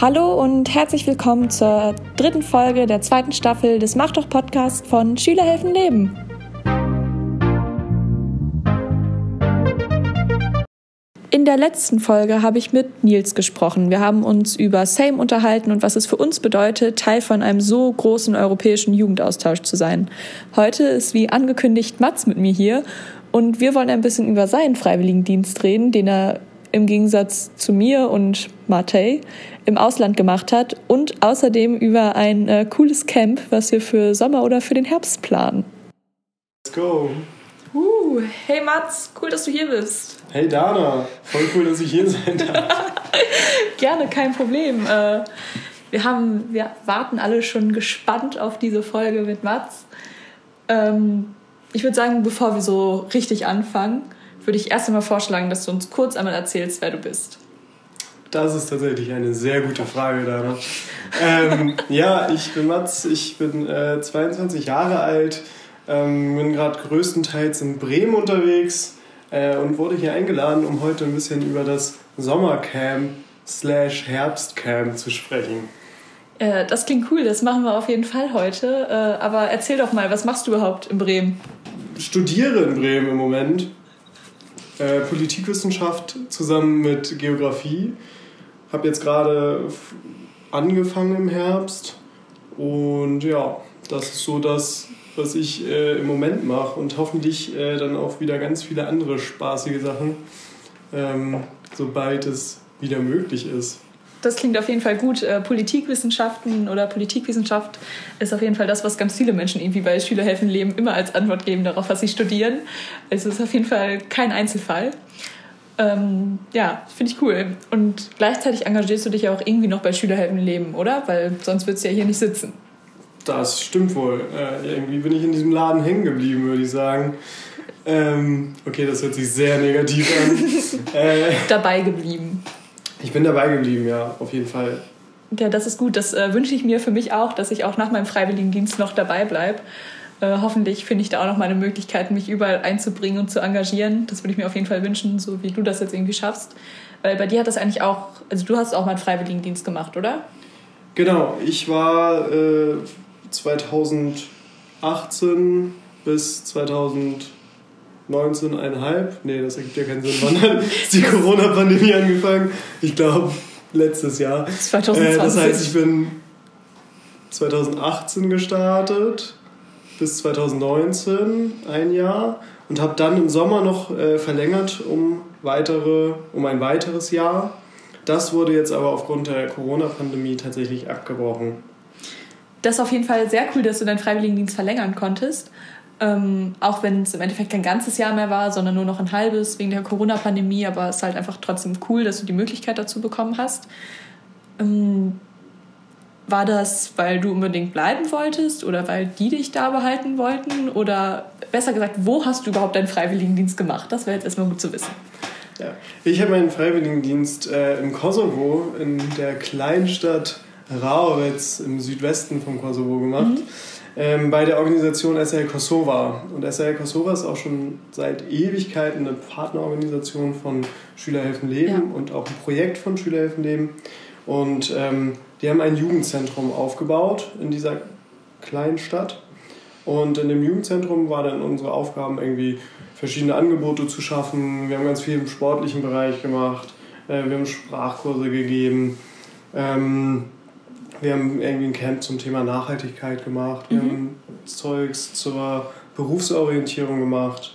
Hallo und herzlich willkommen zur dritten Folge der zweiten Staffel des Mach doch Podcast von Schüler helfen Leben. In der letzten Folge habe ich mit Nils gesprochen. Wir haben uns über Same unterhalten und was es für uns bedeutet, Teil von einem so großen europäischen Jugendaustausch zu sein. Heute ist wie angekündigt Mats mit mir hier und wir wollen ein bisschen über seinen Freiwilligendienst reden, den er im Gegensatz zu mir und Matej im Ausland gemacht hat und außerdem über ein äh, cooles Camp, was wir für Sommer oder für den Herbst planen. Let's go! Uh, hey Mats, cool, dass du hier bist. Hey Dana, voll cool, dass ich hier sein darf. Gerne, kein Problem. Äh, wir, haben, wir warten alle schon gespannt auf diese Folge mit Mats. Ähm, ich würde sagen, bevor wir so richtig anfangen, würde ich erst einmal vorschlagen, dass du uns kurz einmal erzählst, wer du bist. Das ist tatsächlich eine sehr gute Frage, Dana. ähm, ja, ich bin Mats, ich bin äh, 22 Jahre alt, ähm, bin gerade größtenteils in Bremen unterwegs äh, und wurde hier eingeladen, um heute ein bisschen über das Sommercamp slash Herbstcamp zu sprechen. Äh, das klingt cool, das machen wir auf jeden Fall heute. Äh, aber erzähl doch mal, was machst du überhaupt in Bremen? Studiere in Bremen im Moment äh, Politikwissenschaft zusammen mit Geografie. Habe jetzt gerade angefangen im Herbst und ja, das ist so das, was ich äh, im Moment mache und hoffentlich äh, dann auch wieder ganz viele andere spaßige Sachen, ähm, sobald es wieder möglich ist das klingt auf jeden Fall gut. Äh, Politikwissenschaften oder Politikwissenschaft ist auf jeden Fall das, was ganz viele Menschen irgendwie bei Schülerhelfen leben, immer als Antwort geben darauf, was sie studieren. Also es ist auf jeden Fall kein Einzelfall. Ähm, ja, finde ich cool. Und gleichzeitig engagierst du dich ja auch irgendwie noch bei Schülerhelfen leben, oder? Weil sonst würdest du ja hier nicht sitzen. Das stimmt wohl. Äh, irgendwie bin ich in diesem Laden hängen geblieben, würde ich sagen. Ähm, okay, das hört sich sehr negativ an. äh, Dabei geblieben. Ich bin dabei geblieben, ja, auf jeden Fall. Ja, das ist gut. Das äh, wünsche ich mir für mich auch, dass ich auch nach meinem Freiwilligendienst noch dabei bleibe. Äh, hoffentlich finde ich da auch noch mal eine Möglichkeit, mich überall einzubringen und zu engagieren. Das würde ich mir auf jeden Fall wünschen, so wie du das jetzt irgendwie schaffst. Weil bei dir hat das eigentlich auch, also du hast auch mal einen Freiwilligendienst gemacht, oder? Genau, ich war äh, 2018 bis 2000 19,5. Nee, das ergibt ja keinen Sinn. Wann ist die Corona-Pandemie angefangen? Ich glaube, letztes Jahr. 2020. Äh, das heißt, ich bin 2018 gestartet bis 2019, ein Jahr. Und habe dann im Sommer noch äh, verlängert um, weitere, um ein weiteres Jahr. Das wurde jetzt aber aufgrund der Corona-Pandemie tatsächlich abgebrochen. Das ist auf jeden Fall sehr cool, dass du deinen Freiwilligendienst verlängern konntest. Ähm, auch wenn es im Endeffekt kein ganzes Jahr mehr war, sondern nur noch ein halbes wegen der Corona-Pandemie. Aber es ist halt einfach trotzdem cool, dass du die Möglichkeit dazu bekommen hast. Ähm, war das, weil du unbedingt bleiben wolltest oder weil die dich da behalten wollten? Oder besser gesagt, wo hast du überhaupt deinen Freiwilligendienst gemacht? Das wäre jetzt erstmal gut zu wissen. Ja. Ich habe meinen Freiwilligendienst äh, im Kosovo, in der Kleinstadt Raovec im Südwesten vom Kosovo gemacht. Mhm ähm, bei der Organisation SL Kosova. Und SL Kosova ist auch schon seit Ewigkeiten eine Partnerorganisation von Schülerhelfen Leben ja. und auch ein Projekt von Schülerhelfen Leben. Und ähm, die haben ein Jugendzentrum aufgebaut in dieser kleinen Stadt. Und in dem Jugendzentrum war dann unsere Aufgaben irgendwie verschiedene Angebote zu schaffen. Wir haben ganz viel im sportlichen Bereich gemacht. Äh, wir haben Sprachkurse gegeben. Ähm, wir haben irgendwie ein Camp zum Thema Nachhaltigkeit gemacht. Wir mhm. haben Zeugs zur Berufsorientierung gemacht.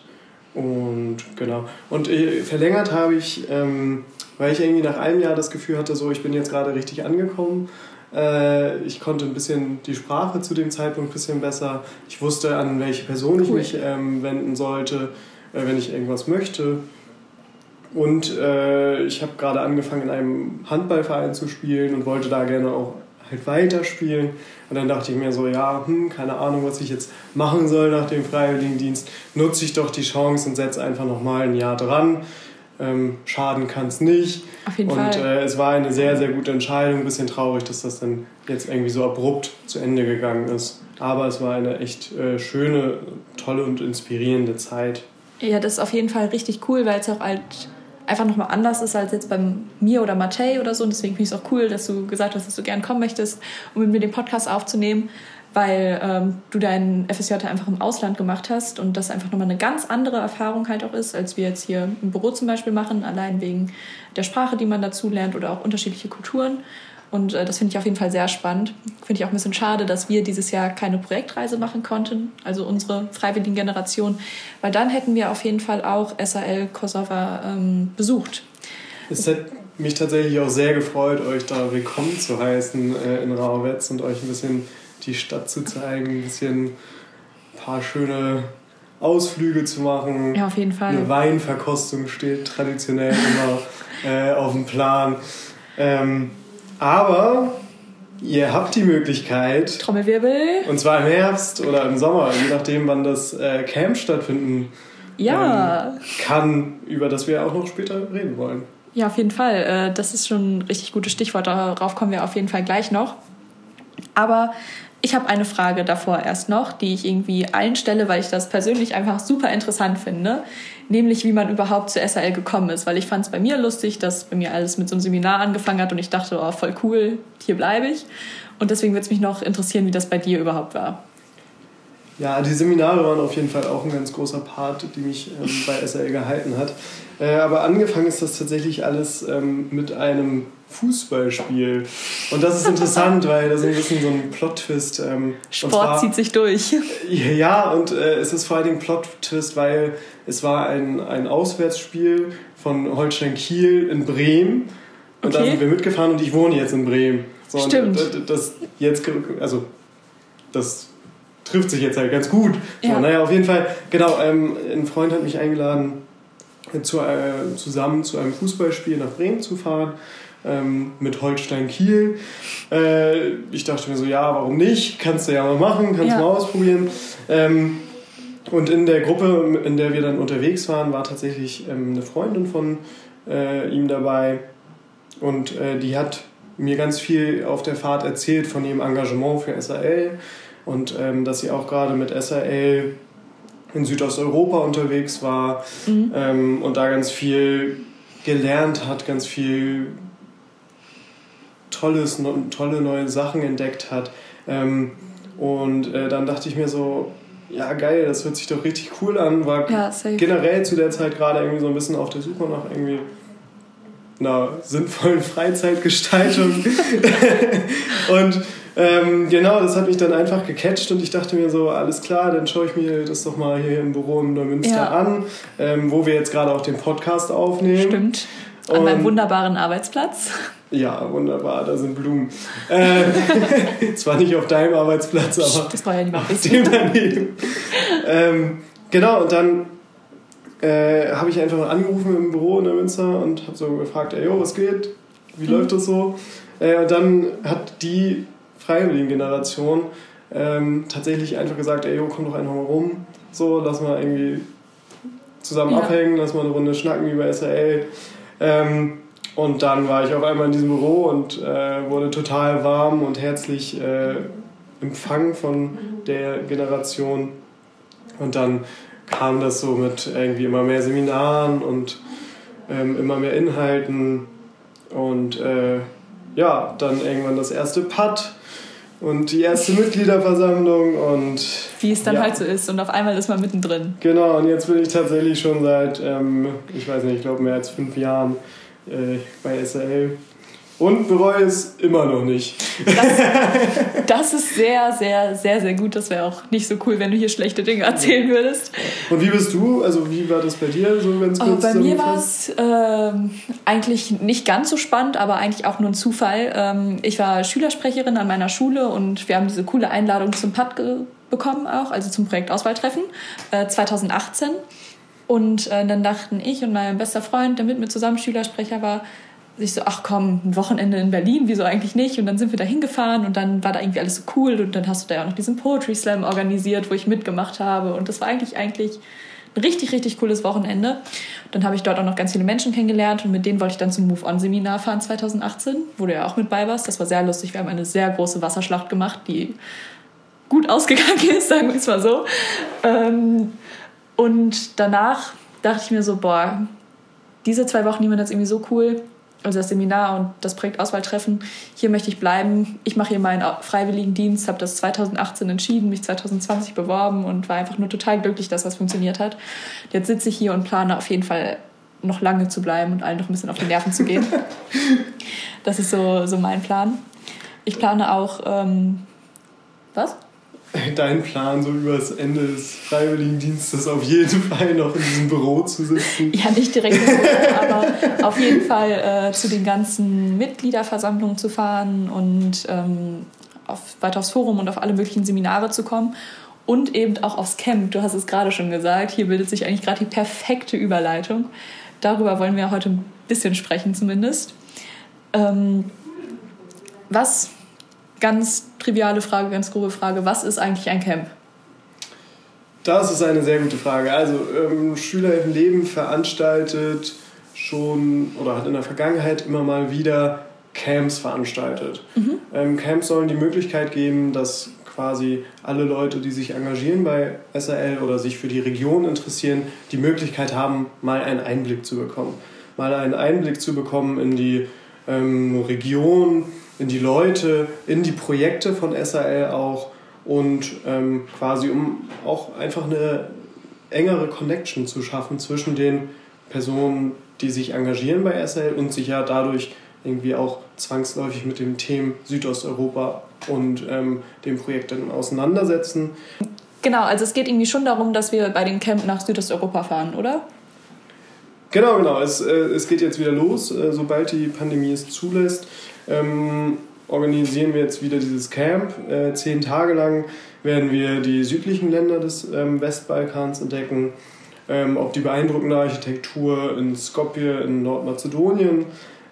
Und genau. Und äh, verlängert habe ich, ähm, weil ich irgendwie nach einem Jahr das Gefühl hatte, so ich bin jetzt gerade richtig angekommen. Äh, ich konnte ein bisschen die Sprache zu dem Zeitpunkt ein bisschen besser. Ich wusste, an welche Person cool. ich mich ähm, wenden sollte, äh, wenn ich irgendwas möchte. Und äh, ich habe gerade angefangen, in einem Handballverein zu spielen und wollte da gerne auch halt weiterspielen. Und dann dachte ich mir so, ja, hm, keine Ahnung, was ich jetzt machen soll nach dem Freiwilligendienst. Nutze ich doch die Chance und setze einfach nochmal ein Jahr dran. Ähm, schaden kann es nicht. Auf jeden und Fall. Äh, es war eine sehr, sehr gute Entscheidung. Ein bisschen traurig, dass das dann jetzt irgendwie so abrupt zu Ende gegangen ist. Aber es war eine echt äh, schöne, tolle und inspirierende Zeit. Ja, das ist auf jeden Fall richtig cool, weil es auch halt einfach nochmal anders ist als jetzt bei mir oder Matej oder so. Und deswegen finde ich es auch cool, dass du gesagt hast, dass du gern kommen möchtest, um mit mir den Podcast aufzunehmen, weil ähm, du deinen FSJ einfach im Ausland gemacht hast und das einfach nochmal eine ganz andere Erfahrung halt auch ist, als wir jetzt hier im Büro zum Beispiel machen, allein wegen der Sprache, die man dazu lernt oder auch unterschiedliche Kulturen. Und äh, das finde ich auf jeden Fall sehr spannend. Finde ich auch ein bisschen schade, dass wir dieses Jahr keine Projektreise machen konnten, also unsere freiwilligen Generation, weil dann hätten wir auf jeden Fall auch SAL Kosova ähm, besucht. Es hat mich tatsächlich auch sehr gefreut, euch da willkommen zu heißen äh, in Rauwetz und euch ein bisschen die Stadt zu zeigen, ein bisschen ein paar schöne Ausflüge zu machen. Ja, auf jeden Fall. Eine Weinverkostung steht traditionell immer äh, auf dem Plan. Ähm, aber ihr habt die Möglichkeit. Trommelwirbel. Und zwar im Herbst oder im Sommer, je nachdem, wann das äh, Camp stattfinden ja. ähm, kann, über das wir auch noch später reden wollen. Ja, auf jeden Fall. Äh, das ist schon ein richtig gutes Stichwort. Darauf kommen wir auf jeden Fall gleich noch. Aber ich habe eine Frage davor erst noch, die ich irgendwie allen stelle, weil ich das persönlich einfach super interessant finde. Nämlich, wie man überhaupt zur SAL gekommen ist. Weil ich fand es bei mir lustig, dass bei mir alles mit so einem Seminar angefangen hat und ich dachte, oh, voll cool, hier bleibe ich. Und deswegen würde es mich noch interessieren, wie das bei dir überhaupt war. Ja, die Seminare waren auf jeden Fall auch ein ganz großer Part, die mich ähm, bei SAL gehalten hat. Äh, aber angefangen ist das tatsächlich alles ähm, mit einem Fußballspiel. Und das ist interessant, weil da ist ein bisschen so ein Plot-Twist. Ähm, Sport zwar, zieht sich durch. Ja, und äh, es ist vor allem ein Plot-Twist, weil es war ein, ein Auswärtsspiel von Holstein Kiel in Bremen. Und okay. da sind wir mitgefahren und ich wohne jetzt in Bremen. So, Stimmt. Das, das jetzt, also das trifft sich jetzt halt ganz gut. So, ja. Naja, auf jeden Fall, genau, ähm, ein Freund hat mich eingeladen, zu, äh, zusammen zu einem Fußballspiel nach Bremen zu fahren ähm, mit Holstein Kiel. Äh, ich dachte mir so, ja, warum nicht? Kannst du ja mal machen, kannst ja. mal ausprobieren. Ähm, und in der Gruppe, in der wir dann unterwegs waren, war tatsächlich ähm, eine Freundin von äh, ihm dabei. Und äh, die hat mir ganz viel auf der Fahrt erzählt von ihrem Engagement für SAL und ähm, dass sie auch gerade mit SAL in Südosteuropa unterwegs war mhm. ähm, und da ganz viel gelernt hat, ganz viel tolles, tolle neue Sachen entdeckt hat. Ähm, und äh, dann dachte ich mir so, ja geil, das hört sich doch richtig cool an. War ja, generell zu der Zeit gerade irgendwie so ein bisschen auf der Suche nach irgendwie einer sinnvollen Freizeitgestaltung. und ähm, genau, das hat mich dann einfach gecatcht und ich dachte mir so, alles klar, dann schaue ich mir das doch mal hier im Büro in Neumünster ja. an, ähm, wo wir jetzt gerade auch den Podcast aufnehmen. Stimmt. An und, meinem wunderbaren Arbeitsplatz. Ja, wunderbar, da sind Blumen. Äh, zwar nicht auf deinem Arbeitsplatz, aber das war ja niemand auf dem daneben. ähm, genau, und dann äh, habe ich einfach angerufen im Büro in der Münster und habe so gefragt, ey, yo, was geht? Wie mhm. läuft das so? Äh, und dann hat die Freiwilligen-Generation ähm, tatsächlich einfach gesagt, ey, yo, komm doch einfach mal rum. So, lass mal irgendwie zusammen ja. abhängen, lass mal eine Runde schnacken über SRL. Ähm, und dann war ich auf einmal in diesem Büro und äh, wurde total warm und herzlich äh, empfangen von der Generation. Und dann kam das so mit irgendwie immer mehr Seminaren und ähm, immer mehr Inhalten. Und äh, ja, dann irgendwann das erste Pad und die erste Mitgliederversammlung und. Wie es dann ja. halt so ist und auf einmal ist man mittendrin. Genau, und jetzt bin ich tatsächlich schon seit, ähm, ich weiß nicht, ich glaube mehr als fünf Jahren äh, bei SRL. Und bereue es immer noch nicht. Das, das, ist sehr, sehr, sehr, sehr gut. Das wäre auch nicht so cool, wenn du hier schlechte Dinge erzählen würdest. Und wie bist du? Also wie war das bei dir so ganz kurz? Oh, bei mir war es äh, eigentlich nicht ganz so spannend, aber eigentlich auch nur ein Zufall. Ähm, ich war Schülersprecherin an meiner Schule und wir haben diese coole Einladung zum PAD bekommen auch, also zum Projekt Auswahltreffen äh, 2018. Und äh, dann dachten ich und mein bester Freund, der mit mir zusammen Schülersprecher war, sich so, ach komm, ein Wochenende in Berlin, wieso eigentlich nicht? Und dann sind wir da hingefahren und dann war da irgendwie alles so cool und dann hast du da ja auch noch diesen Poetry Slam organisiert, wo ich mitgemacht habe und das war eigentlich eigentlich ein richtig, richtig cooles Wochenende. Dann habe ich dort auch noch ganz viele Menschen kennengelernt und mit denen wollte ich dann zum Move-On-Seminar fahren 2018, wo du ja auch mit bei warst. Das war sehr lustig. Wir haben eine sehr große Wasserschlacht gemacht, die gut ausgegangen ist, sagen wir es mal so. Ähm, und danach dachte ich mir so, boah, diese zwei Wochen, die waren jetzt irgendwie so cool. Also das Seminar und das Projekt Auswahltreffen. Hier möchte ich bleiben. Ich mache hier meinen Freiwilligendienst, habe das 2018 entschieden, mich 2020 beworben und war einfach nur total glücklich, dass das funktioniert hat. Jetzt sitze ich hier und plane auf jeden Fall noch lange zu bleiben und allen noch ein bisschen auf die Nerven zu gehen. das ist so, so mein Plan. Ich plane auch, ähm, was? dein Plan, so übers Ende des Freiwilligendienstes auf jeden Fall noch in diesem Büro zu sitzen? Ja, nicht direkt im Büro, aber auf jeden Fall äh, zu den ganzen Mitgliederversammlungen zu fahren und ähm, auf, weiter aufs Forum und auf alle möglichen Seminare zu kommen. Und eben auch aufs Camp. Du hast es gerade schon gesagt. Hier bildet sich eigentlich gerade die perfekte Überleitung. Darüber wollen wir heute ein bisschen sprechen, zumindest. Ähm, was ganz triviale Frage, ganz grobe Frage. Was ist eigentlich ein Camp? Das ist eine sehr gute Frage. Also ähm, Schüler im Leben veranstaltet schon oder hat in der Vergangenheit immer mal wieder Camps veranstaltet. Mhm. Ähm, Camps sollen die Möglichkeit geben, dass quasi alle Leute, die sich engagieren bei SRL oder sich für die Region interessieren, die Möglichkeit haben, mal einen Einblick zu bekommen. Mal einen Einblick zu bekommen in die ähm, Region, in die Leute, in die Projekte von SAL auch und ähm, quasi um auch einfach eine engere Connection zu schaffen zwischen den Personen, die sich engagieren bei SAL und sich ja dadurch irgendwie auch zwangsläufig mit dem Thema Südosteuropa und ähm, dem Projekt dann auseinandersetzen. Genau, also es geht irgendwie schon darum, dass wir bei dem Camp nach Südosteuropa fahren, oder? Genau, genau. Es, äh, es geht jetzt wieder los, äh, sobald die Pandemie es zulässt ähm, organisieren wir jetzt wieder dieses Camp. Äh, zehn Tage lang werden wir die südlichen Länder des ähm, Westbalkans entdecken. Ähm, ob die beeindruckende Architektur in Skopje in Nordmazedonien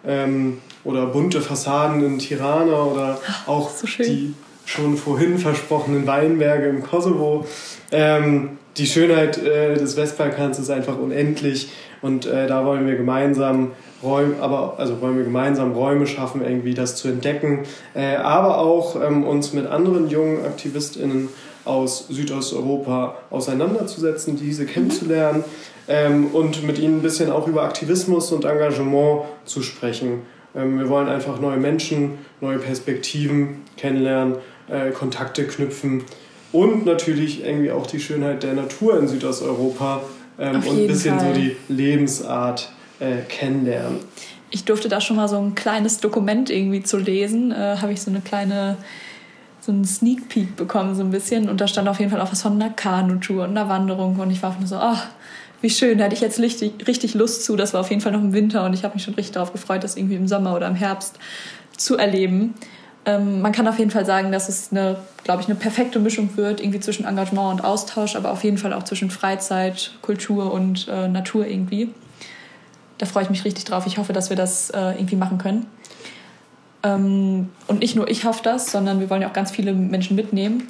ähm, oder bunte Fassaden in Tirana oder auch so die schon vorhin versprochenen Weinberge im Kosovo. Ähm, die Schönheit äh, des Westbalkans ist einfach unendlich und äh, da wollen wir gemeinsam Räume, aber also wollen wir gemeinsam Räume schaffen, irgendwie das zu entdecken, äh, aber auch ähm, uns mit anderen jungen AktivistInnen aus Südosteuropa auseinanderzusetzen, diese kennenzulernen ähm, und mit ihnen ein bisschen auch über Aktivismus und Engagement zu sprechen. Ähm, wir wollen einfach neue Menschen, neue Perspektiven kennenlernen, äh, Kontakte knüpfen und natürlich irgendwie auch die Schönheit der Natur in Südosteuropa ähm, und ein bisschen Fall. so die Lebensart äh, kennenlernen. Ich durfte da schon mal so ein kleines Dokument irgendwie zu lesen. Äh, Habe ich so eine kleine, so einen Sneak Peek bekommen, so ein bisschen. Und da stand auf jeden Fall auch was von einer Kanutour und einer Wanderung. Und ich war nur so, ach, wie schön, da hatte ich jetzt richtig, richtig Lust zu. Das war auf jeden Fall noch im Winter und ich habe mich schon richtig darauf gefreut, das irgendwie im Sommer oder im Herbst zu erleben. Ähm, man kann auf jeden Fall sagen, dass es eine, glaube ich, eine perfekte Mischung wird, irgendwie zwischen Engagement und Austausch, aber auf jeden Fall auch zwischen Freizeit, Kultur und äh, Natur irgendwie. Da freue ich mich richtig drauf. Ich hoffe, dass wir das äh, irgendwie machen können. Ähm, und nicht nur ich hoffe das, sondern wir wollen ja auch ganz viele Menschen mitnehmen.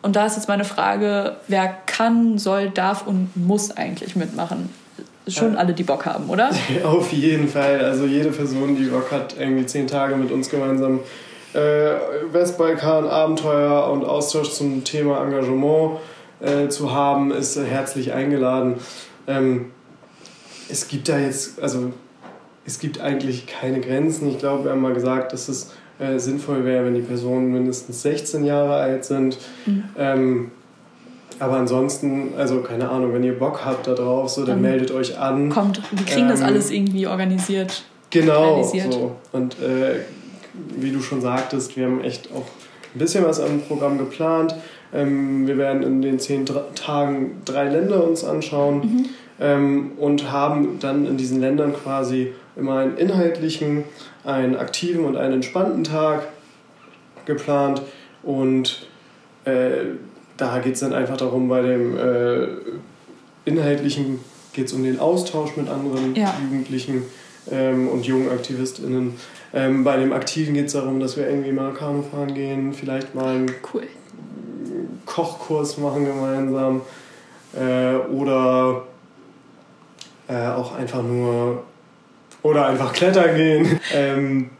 Und da ist jetzt meine Frage, wer kann, soll, darf und muss eigentlich mitmachen? Schon alle, die Bock haben, oder? Auf jeden Fall. Also jede Person, die Bock hat, irgendwie zehn Tage mit uns gemeinsam äh, Westbalkan, Abenteuer und Austausch zum Thema Engagement äh, zu haben, ist herzlich eingeladen. Ähm, es gibt da jetzt, also es gibt eigentlich keine Grenzen. Ich glaube, wir haben mal gesagt, dass es äh, sinnvoll wäre, wenn die Personen mindestens 16 Jahre alt sind. Mhm. Ähm, aber ansonsten, also keine Ahnung, wenn ihr Bock habt da drauf, so, dann, dann meldet euch an. Kommt, wir kriegen ähm, das alles irgendwie organisiert. Genau, so. Und äh, wie du schon sagtest, wir haben echt auch ein bisschen was am Programm geplant. Ähm, wir werden in den zehn Tagen drei Länder uns anschauen. Mhm ähm, und haben dann in diesen Ländern quasi immer einen inhaltlichen, einen aktiven und einen entspannten Tag geplant und äh, da geht es dann einfach darum, bei dem äh, inhaltlichen geht es um den Austausch mit anderen ja. Jugendlichen ähm, und jungen AktivistInnen. Ähm, bei dem Aktiven geht es darum, dass wir irgendwie mal Kanu fahren gehen, vielleicht mal einen cool. Kochkurs machen gemeinsam äh, oder äh, auch einfach nur oder einfach klettern gehen. Ähm,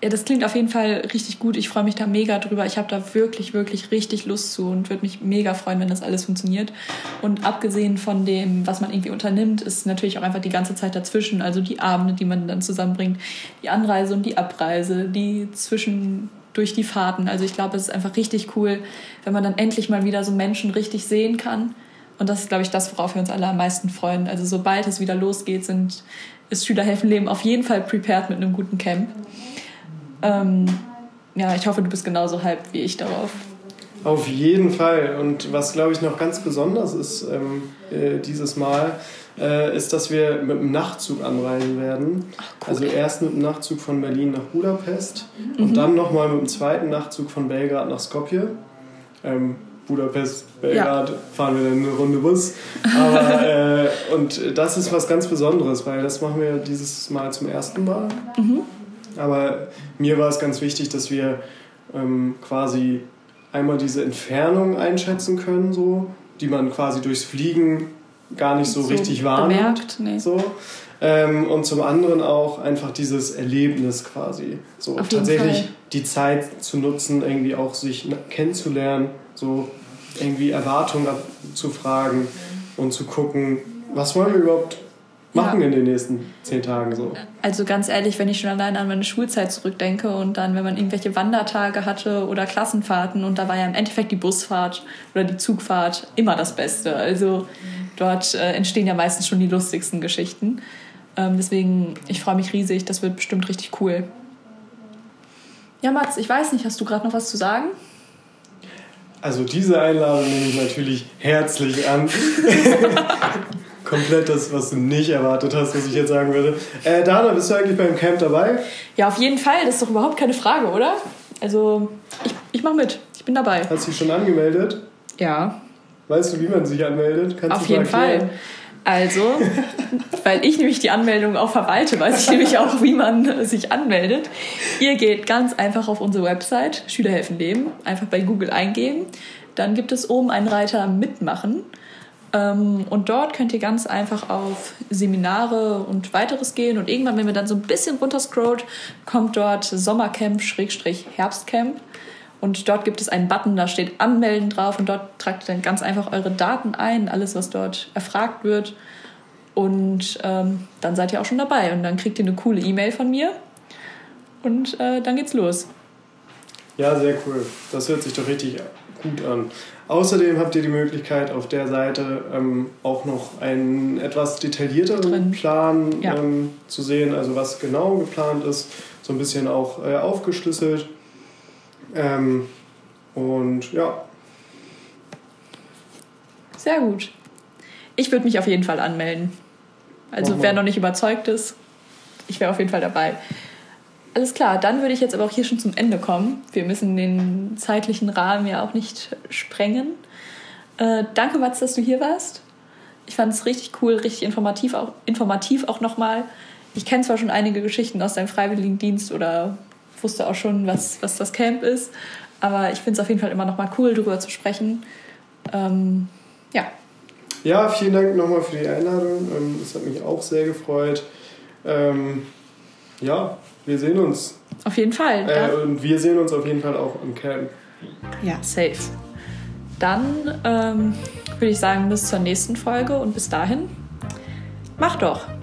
Ja, das klingt auf jeden Fall richtig gut. Ich freue mich da mega drüber. Ich habe da wirklich, wirklich richtig Lust zu und würde mich mega freuen, wenn das alles funktioniert. Und abgesehen von dem, was man irgendwie unternimmt, ist natürlich auch einfach die ganze Zeit dazwischen. Also die Abende, die man dann zusammenbringt, die Anreise und die Abreise, die zwischen durch die Fahrten. Also ich glaube, es ist einfach richtig cool, wenn man dann endlich mal wieder so Menschen richtig sehen kann. Und das ist, glaube ich, das, worauf wir uns alle am meisten freuen. Also sobald es wieder losgeht, sind, ist Schülerhelfen Leben auf jeden Fall prepared mit einem guten Camp. Ähm, ja, ich hoffe, du bist genauso hyped wie ich darauf. Auf jeden Fall. Und was, glaube ich, noch ganz besonders ist ähm, äh, dieses Mal, äh, ist, dass wir mit dem Nachtzug anreisen werden. Ach, cool. Also erst mit dem Nachtzug von Berlin nach Budapest mhm. und dann nochmal mit dem zweiten Nachtzug von Belgrad nach Skopje. Ähm, Budapest, Belgrad, ja. fahren wir dann eine Runde Bus. Aber, äh, und das ist was ganz Besonderes, weil das machen wir dieses Mal zum ersten Mal. Mhm. Aber mir war es ganz wichtig, dass wir ähm, quasi einmal diese Entfernung einschätzen können, so, die man quasi durchs Fliegen gar nicht so, so richtig wahrnimmt. Nee. So. Ähm, und zum anderen auch einfach dieses Erlebnis quasi. So Auf tatsächlich die Zeit zu nutzen, irgendwie auch sich kennenzulernen, so irgendwie Erwartungen abzufragen und zu gucken, was wollen wir überhaupt machen ja. in den nächsten zehn Tagen so. Also ganz ehrlich, wenn ich schon allein an meine Schulzeit zurückdenke und dann, wenn man irgendwelche Wandertage hatte oder Klassenfahrten und da war ja im Endeffekt die Busfahrt oder die Zugfahrt immer das Beste. Also dort äh, entstehen ja meistens schon die lustigsten Geschichten. Ähm, deswegen, ich freue mich riesig, das wird bestimmt richtig cool. Ja, Mats, ich weiß nicht, hast du gerade noch was zu sagen? Also diese Einladung nehme ich natürlich herzlich an. Komplett das, was du nicht erwartet hast, was ich jetzt sagen würde. Äh, Dana, bist du eigentlich beim Camp dabei? Ja, auf jeden Fall. Das ist doch überhaupt keine Frage, oder? Also, ich, ich mache mit. Ich bin dabei. Hast du dich schon angemeldet? Ja. Weißt du, wie man sich anmeldet? Kannst Auf jeden Fall. Also, weil ich nämlich die Anmeldung auch verwalte, weiß ich nämlich auch, wie man sich anmeldet. Ihr geht ganz einfach auf unsere Website Schülerhelfen Leben, einfach bei Google eingeben. Dann gibt es oben einen Reiter Mitmachen. Ähm, und dort könnt ihr ganz einfach auf Seminare und weiteres gehen. Und irgendwann, wenn wir dann so ein bisschen runterscrollt, kommt dort Sommercamp-Herbstcamp. Und dort gibt es einen Button, da steht Anmelden drauf und dort tragt ihr dann ganz einfach eure Daten ein, alles, was dort erfragt wird. Und ähm, dann seid ihr auch schon dabei und dann kriegt ihr eine coole E-Mail von mir und äh, dann geht's los. Ja, sehr cool. Das hört sich doch richtig gut an. Außerdem habt ihr die Möglichkeit, auf der Seite ähm, auch noch einen etwas detaillierteren Drin. Plan ja. ähm, zu sehen, also was genau geplant ist, so ein bisschen auch äh, aufgeschlüsselt. Ähm, und ja. Sehr gut. Ich würde mich auf jeden Fall anmelden. Also wer noch nicht überzeugt ist, ich wäre auf jeden Fall dabei. Alles klar, dann würde ich jetzt aber auch hier schon zum Ende kommen. Wir müssen den zeitlichen Rahmen ja auch nicht sprengen. Äh, danke, Mats, dass du hier warst. Ich fand es richtig cool, richtig informativ auch, informativ auch nochmal. Ich kenne zwar schon einige Geschichten aus deinem Freiwilligendienst oder wusste auch schon, was, was das Camp ist. Aber ich finde es auf jeden Fall immer noch mal cool, darüber zu sprechen. Ähm, ja. Ja, vielen Dank nochmal für die Einladung. Es ähm, hat mich auch sehr gefreut. Ähm, ja, wir sehen uns. Auf jeden Fall. Äh, und wir sehen uns auf jeden Fall auch im Camp. Ja, safe. Dann ähm, würde ich sagen, bis zur nächsten Folge und bis dahin, mach doch!